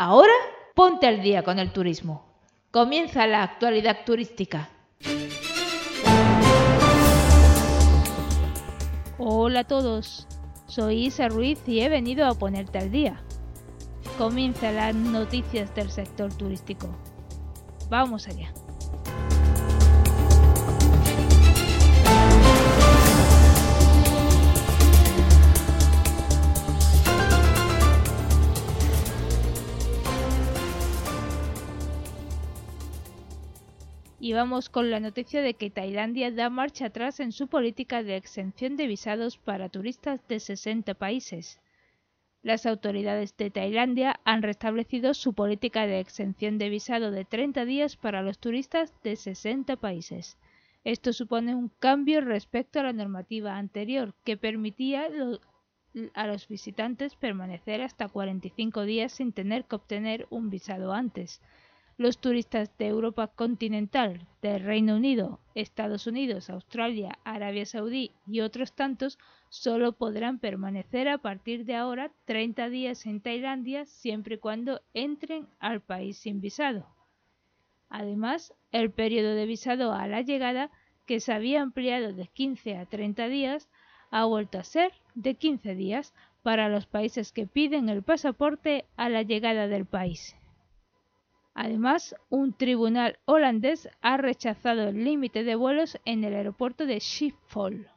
ahora ponte al día con el turismo. Comienza la actualidad turística. Hola a todos, soy Isa Ruiz y he venido a ponerte al día. Comienza las noticias del sector turístico. Vamos allá. Vamos con la noticia de que Tailandia da marcha atrás en su política de exención de visados para turistas de 60 países. Las autoridades de Tailandia han restablecido su política de exención de visado de 30 días para los turistas de 60 países. Esto supone un cambio respecto a la normativa anterior, que permitía a los visitantes permanecer hasta 45 días sin tener que obtener un visado antes. Los turistas de Europa continental, del Reino Unido, Estados Unidos, Australia, Arabia Saudí y otros tantos solo podrán permanecer a partir de ahora 30 días en Tailandia siempre y cuando entren al país sin visado. Además, el periodo de visado a la llegada, que se había ampliado de 15 a 30 días, ha vuelto a ser de 15 días para los países que piden el pasaporte a la llegada del país. Además, un tribunal holandés ha rechazado el límite de vuelos en el aeropuerto de Schiphol.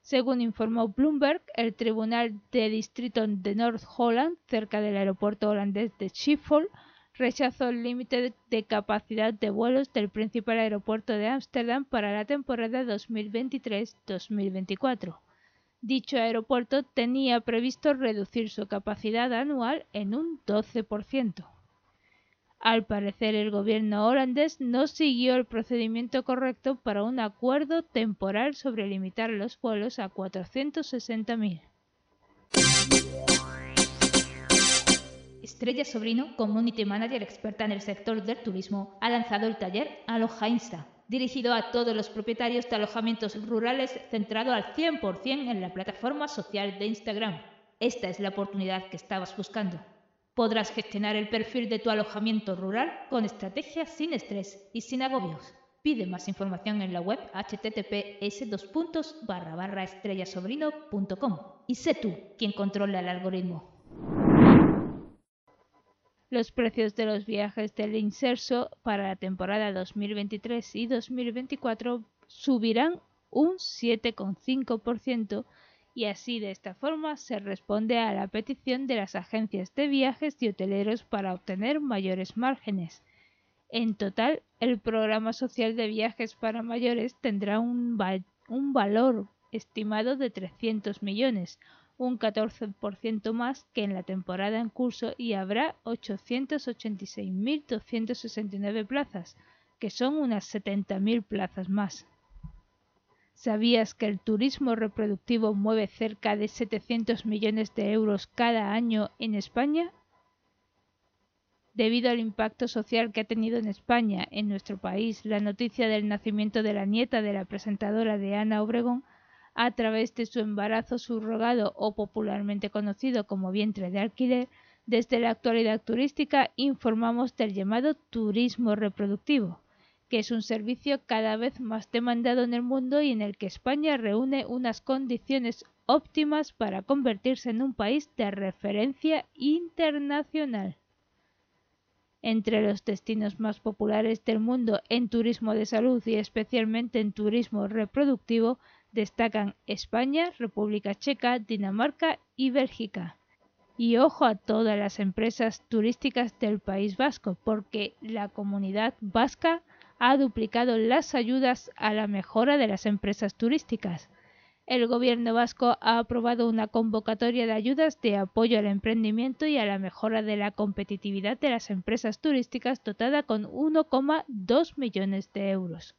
Según informó Bloomberg, el tribunal de distrito de North Holland, cerca del aeropuerto holandés de Schiphol, rechazó el límite de capacidad de vuelos del principal aeropuerto de Ámsterdam para la temporada 2023-2024. Dicho aeropuerto tenía previsto reducir su capacidad anual en un 12%. Al parecer el gobierno holandés no siguió el procedimiento correcto para un acuerdo temporal sobre limitar los vuelos a 460.000. Estrella Sobrino, Community Manager experta en el sector del turismo, ha lanzado el taller Aloha Insta, dirigido a todos los propietarios de alojamientos rurales centrado al 100% en la plataforma social de Instagram. Esta es la oportunidad que estabas buscando. Podrás gestionar el perfil de tu alojamiento rural con estrategias sin estrés y sin agobios. Pide más información en la web https estrellasobrino.com y sé tú quien controla el algoritmo. Los precios de los viajes del Inserso para la temporada 2023 y 2024 subirán un 7,5% y así de esta forma se responde a la petición de las agencias de viajes y hoteleros para obtener mayores márgenes. En total, el programa social de viajes para mayores tendrá un, un valor estimado de 300 millones, un 14% más que en la temporada en curso y habrá 886.269 plazas, que son unas 70.000 plazas más. ¿Sabías que el turismo reproductivo mueve cerca de 700 millones de euros cada año en España? Debido al impacto social que ha tenido en España, en nuestro país, la noticia del nacimiento de la nieta de la presentadora de Ana Obregón, a través de su embarazo subrogado o popularmente conocido como vientre de alquiler, desde la actualidad turística informamos del llamado turismo reproductivo que es un servicio cada vez más demandado en el mundo y en el que España reúne unas condiciones óptimas para convertirse en un país de referencia internacional. Entre los destinos más populares del mundo en turismo de salud y especialmente en turismo reproductivo destacan España, República Checa, Dinamarca y Bélgica. Y ojo a todas las empresas turísticas del País Vasco, porque la comunidad vasca ha duplicado las ayudas a la mejora de las empresas turísticas. El gobierno vasco ha aprobado una convocatoria de ayudas de apoyo al emprendimiento y a la mejora de la competitividad de las empresas turísticas dotada con 1,2 millones de euros.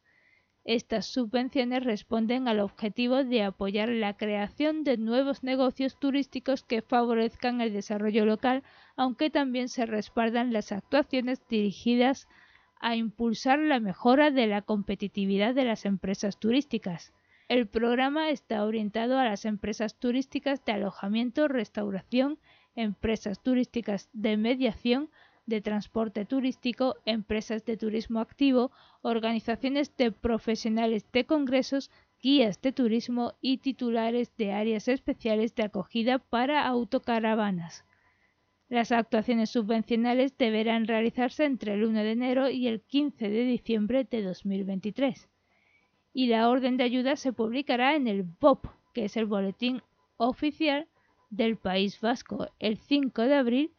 Estas subvenciones responden al objetivo de apoyar la creación de nuevos negocios turísticos que favorezcan el desarrollo local, aunque también se respaldan las actuaciones dirigidas a impulsar la mejora de la competitividad de las empresas turísticas. El programa está orientado a las empresas turísticas de alojamiento, restauración empresas turísticas de mediación, de transporte turístico, empresas de turismo activo, organizaciones de profesionales de congresos, guías de turismo y titulares de áreas especiales de acogida para autocaravanas. Las actuaciones subvencionales deberán realizarse entre el 1 de enero y el 15 de diciembre de 2023. Y la orden de ayuda se publicará en el BOP, que es el Boletín Oficial del País Vasco, el 5 de abril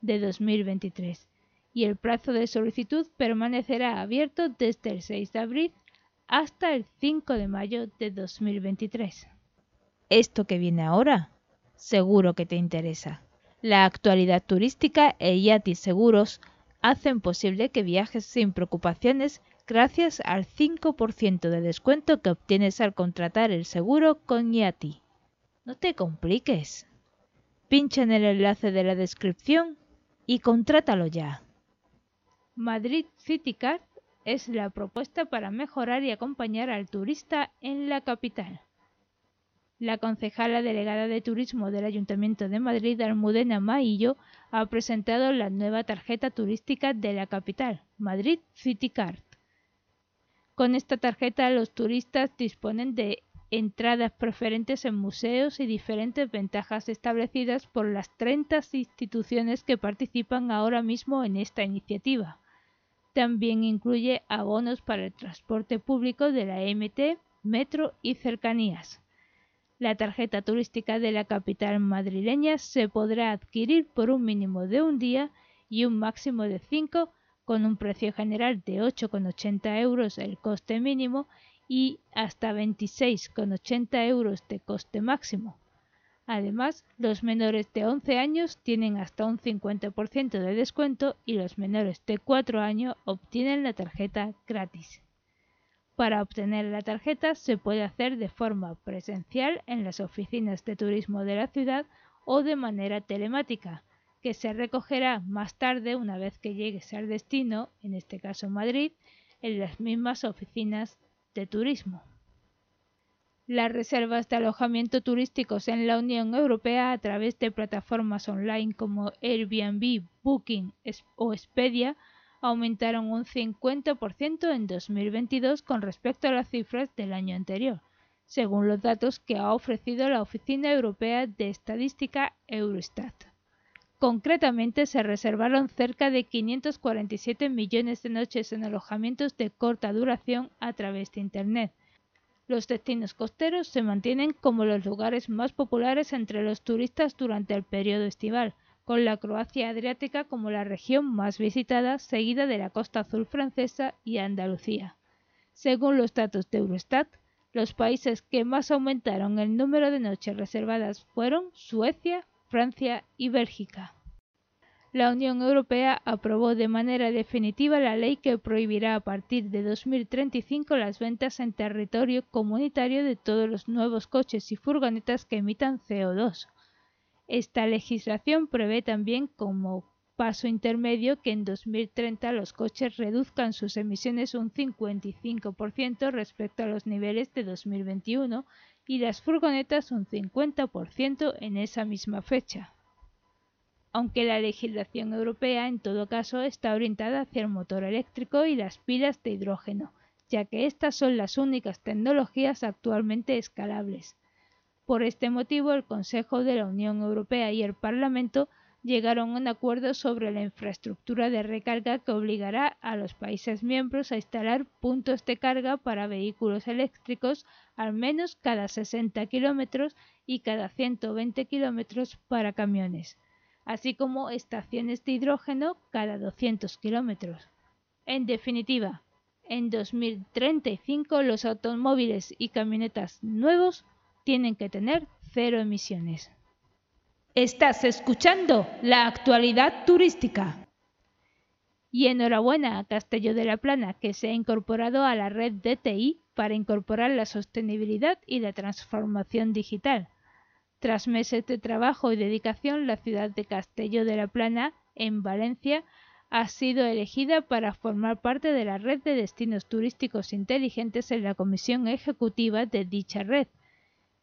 de 2023. Y el plazo de solicitud permanecerá abierto desde el 6 de abril hasta el 5 de mayo de 2023. Esto que viene ahora, seguro que te interesa. La actualidad turística e Yati Seguros hacen posible que viajes sin preocupaciones gracias al 5% de descuento que obtienes al contratar el seguro con Yati. No te compliques. Pincha en el enlace de la descripción y contrátalo ya. Madrid City Card es la propuesta para mejorar y acompañar al turista en la capital. La concejala delegada de turismo del Ayuntamiento de Madrid, Almudena Maillo, ha presentado la nueva tarjeta turística de la capital, Madrid City Card. Con esta tarjeta los turistas disponen de entradas preferentes en museos y diferentes ventajas establecidas por las 30 instituciones que participan ahora mismo en esta iniciativa. También incluye abonos para el transporte público de la MT, metro y cercanías. La tarjeta turística de la capital madrileña se podrá adquirir por un mínimo de un día y un máximo de cinco, con un precio general de 8,80 euros el coste mínimo y hasta 26,80 euros de coste máximo. Además, los menores de 11 años tienen hasta un 50% de descuento y los menores de 4 años obtienen la tarjeta gratis. Para obtener la tarjeta se puede hacer de forma presencial en las oficinas de turismo de la ciudad o de manera telemática, que se recogerá más tarde una vez que llegues al destino, en este caso Madrid, en las mismas oficinas de turismo. Las reservas de alojamiento turísticos en la Unión Europea a través de plataformas online como Airbnb, Booking o Expedia aumentaron un 50% en 2022 con respecto a las cifras del año anterior, según los datos que ha ofrecido la Oficina Europea de Estadística Eurostat. Concretamente, se reservaron cerca de 547 millones de noches en alojamientos de corta duración a través de Internet, los destinos costeros se mantienen como los lugares más populares entre los turistas durante el periodo estival, con la Croacia Adriática como la región más visitada, seguida de la Costa Azul francesa y Andalucía. Según los datos de Eurostat, los países que más aumentaron el número de noches reservadas fueron Suecia, Francia y Bélgica la Unión Europea aprobó de manera definitiva la ley que prohibirá a partir de 2035 las ventas en territorio comunitario de todos los nuevos coches y furgonetas que emitan CO2. Esta legislación prevé también como paso intermedio que en 2030 los coches reduzcan sus emisiones un 55% respecto a los niveles de 2021 y las furgonetas un 50% en esa misma fecha aunque la legislación europea en todo caso está orientada hacia el motor eléctrico y las pilas de hidrógeno, ya que estas son las únicas tecnologías actualmente escalables. Por este motivo, el Consejo de la Unión Europea y el Parlamento llegaron a un acuerdo sobre la infraestructura de recarga que obligará a los países miembros a instalar puntos de carga para vehículos eléctricos al menos cada 60 kilómetros y cada 120 kilómetros para camiones así como estaciones de hidrógeno cada 200 kilómetros. En definitiva, en 2035 los automóviles y camionetas nuevos tienen que tener cero emisiones. Estás escuchando la actualidad turística. Y enhorabuena a Castelló de la Plana, que se ha incorporado a la red DTI para incorporar la sostenibilidad y la transformación digital tras meses de trabajo y dedicación, la ciudad de Castelló de la Plana, en Valencia, ha sido elegida para formar parte de la red de destinos turísticos inteligentes en la comisión ejecutiva de dicha red.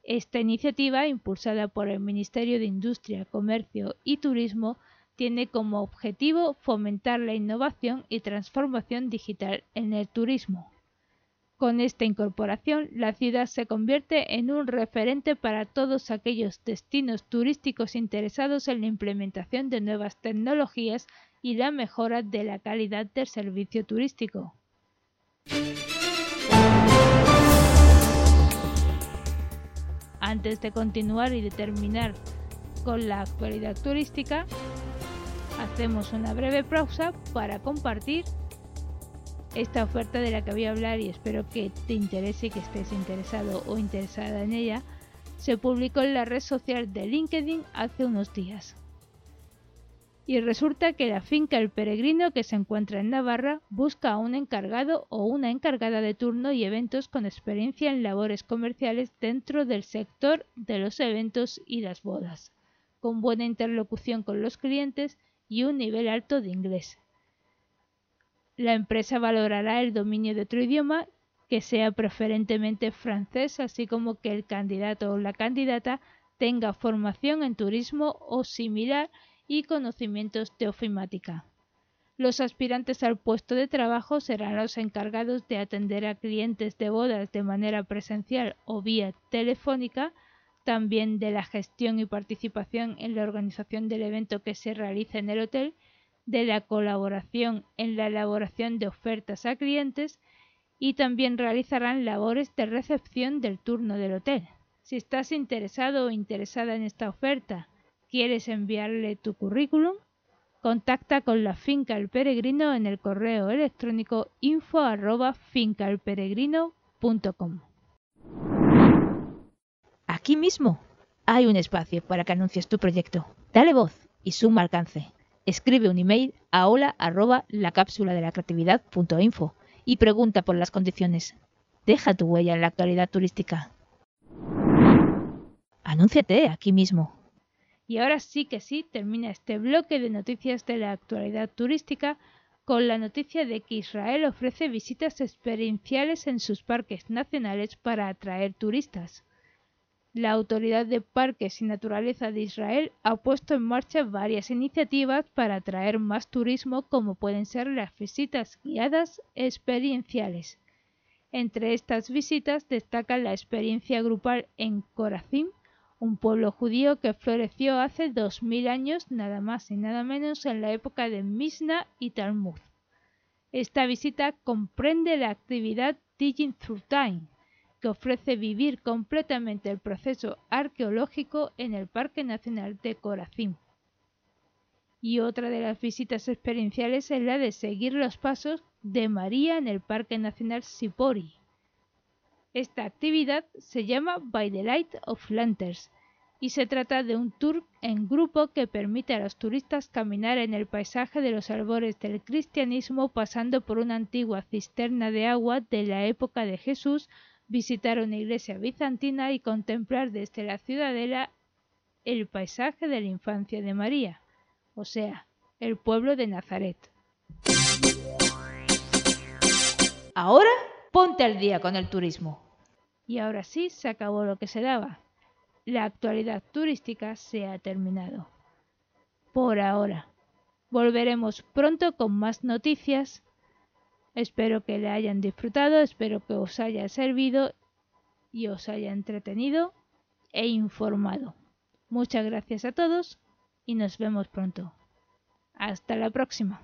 Esta iniciativa, impulsada por el Ministerio de Industria, Comercio y Turismo, tiene como objetivo fomentar la innovación y transformación digital en el turismo. Con esta incorporación, la ciudad se convierte en un referente para todos aquellos destinos turísticos interesados en la implementación de nuevas tecnologías y la mejora de la calidad del servicio turístico. Antes de continuar y de terminar con la actualidad turística, hacemos una breve pausa para compartir esta oferta de la que voy a hablar y espero que te interese y que estés interesado o interesada en ella. Se publicó en la red social de LinkedIn hace unos días. Y resulta que la finca El Peregrino, que se encuentra en Navarra, busca a un encargado o una encargada de turno y eventos con experiencia en labores comerciales dentro del sector de los eventos y las bodas, con buena interlocución con los clientes y un nivel alto de inglés. La empresa valorará el dominio de otro idioma que sea preferentemente francés, así como que el candidato o la candidata tenga formación en turismo o similar y conocimientos de ofimática. Los aspirantes al puesto de trabajo serán los encargados de atender a clientes de bodas de manera presencial o vía telefónica, también de la gestión y participación en la organización del evento que se realice en el hotel, de la colaboración en la elaboración de ofertas a clientes y también realizarán labores de recepción del turno del hotel. Si estás interesado o interesada en esta oferta ¿Quieres enviarle tu currículum? Contacta con la finca El Peregrino en el correo electrónico info Aquí mismo hay un espacio para que anuncies tu proyecto. Dale voz y suma alcance. Escribe un email a hola la cápsula de la y pregunta por las condiciones. Deja tu huella en la actualidad turística. Anúnciate aquí mismo. Y ahora sí que sí termina este bloque de noticias de la actualidad turística con la noticia de que Israel ofrece visitas experienciales en sus parques nacionales para atraer turistas. La Autoridad de Parques y Naturaleza de Israel ha puesto en marcha varias iniciativas para atraer más turismo como pueden ser las visitas guiadas experienciales. Entre estas visitas destaca la experiencia grupal en Corazim, un pueblo judío que floreció hace dos mil años nada más y nada menos en la época de Misna y Talmud. Esta visita comprende la actividad Digging Through Time, que ofrece vivir completamente el proceso arqueológico en el Parque Nacional de Corazim. Y otra de las visitas experienciales es la de seguir los pasos de María en el Parque Nacional Sipori. Esta actividad se llama By the Light of Lanterns y se trata de un tour en grupo que permite a los turistas caminar en el paisaje de los albores del cristianismo pasando por una antigua cisterna de agua de la época de Jesús, visitar una iglesia bizantina y contemplar desde la ciudadela el paisaje de la infancia de María, o sea, el pueblo de Nazaret. Ahora ponte al día con el turismo. Y ahora sí se acabó lo que se daba la actualidad turística se ha terminado. Por ahora. Volveremos pronto con más noticias. Espero que le hayan disfrutado, espero que os haya servido y os haya entretenido e informado. Muchas gracias a todos y nos vemos pronto. Hasta la próxima.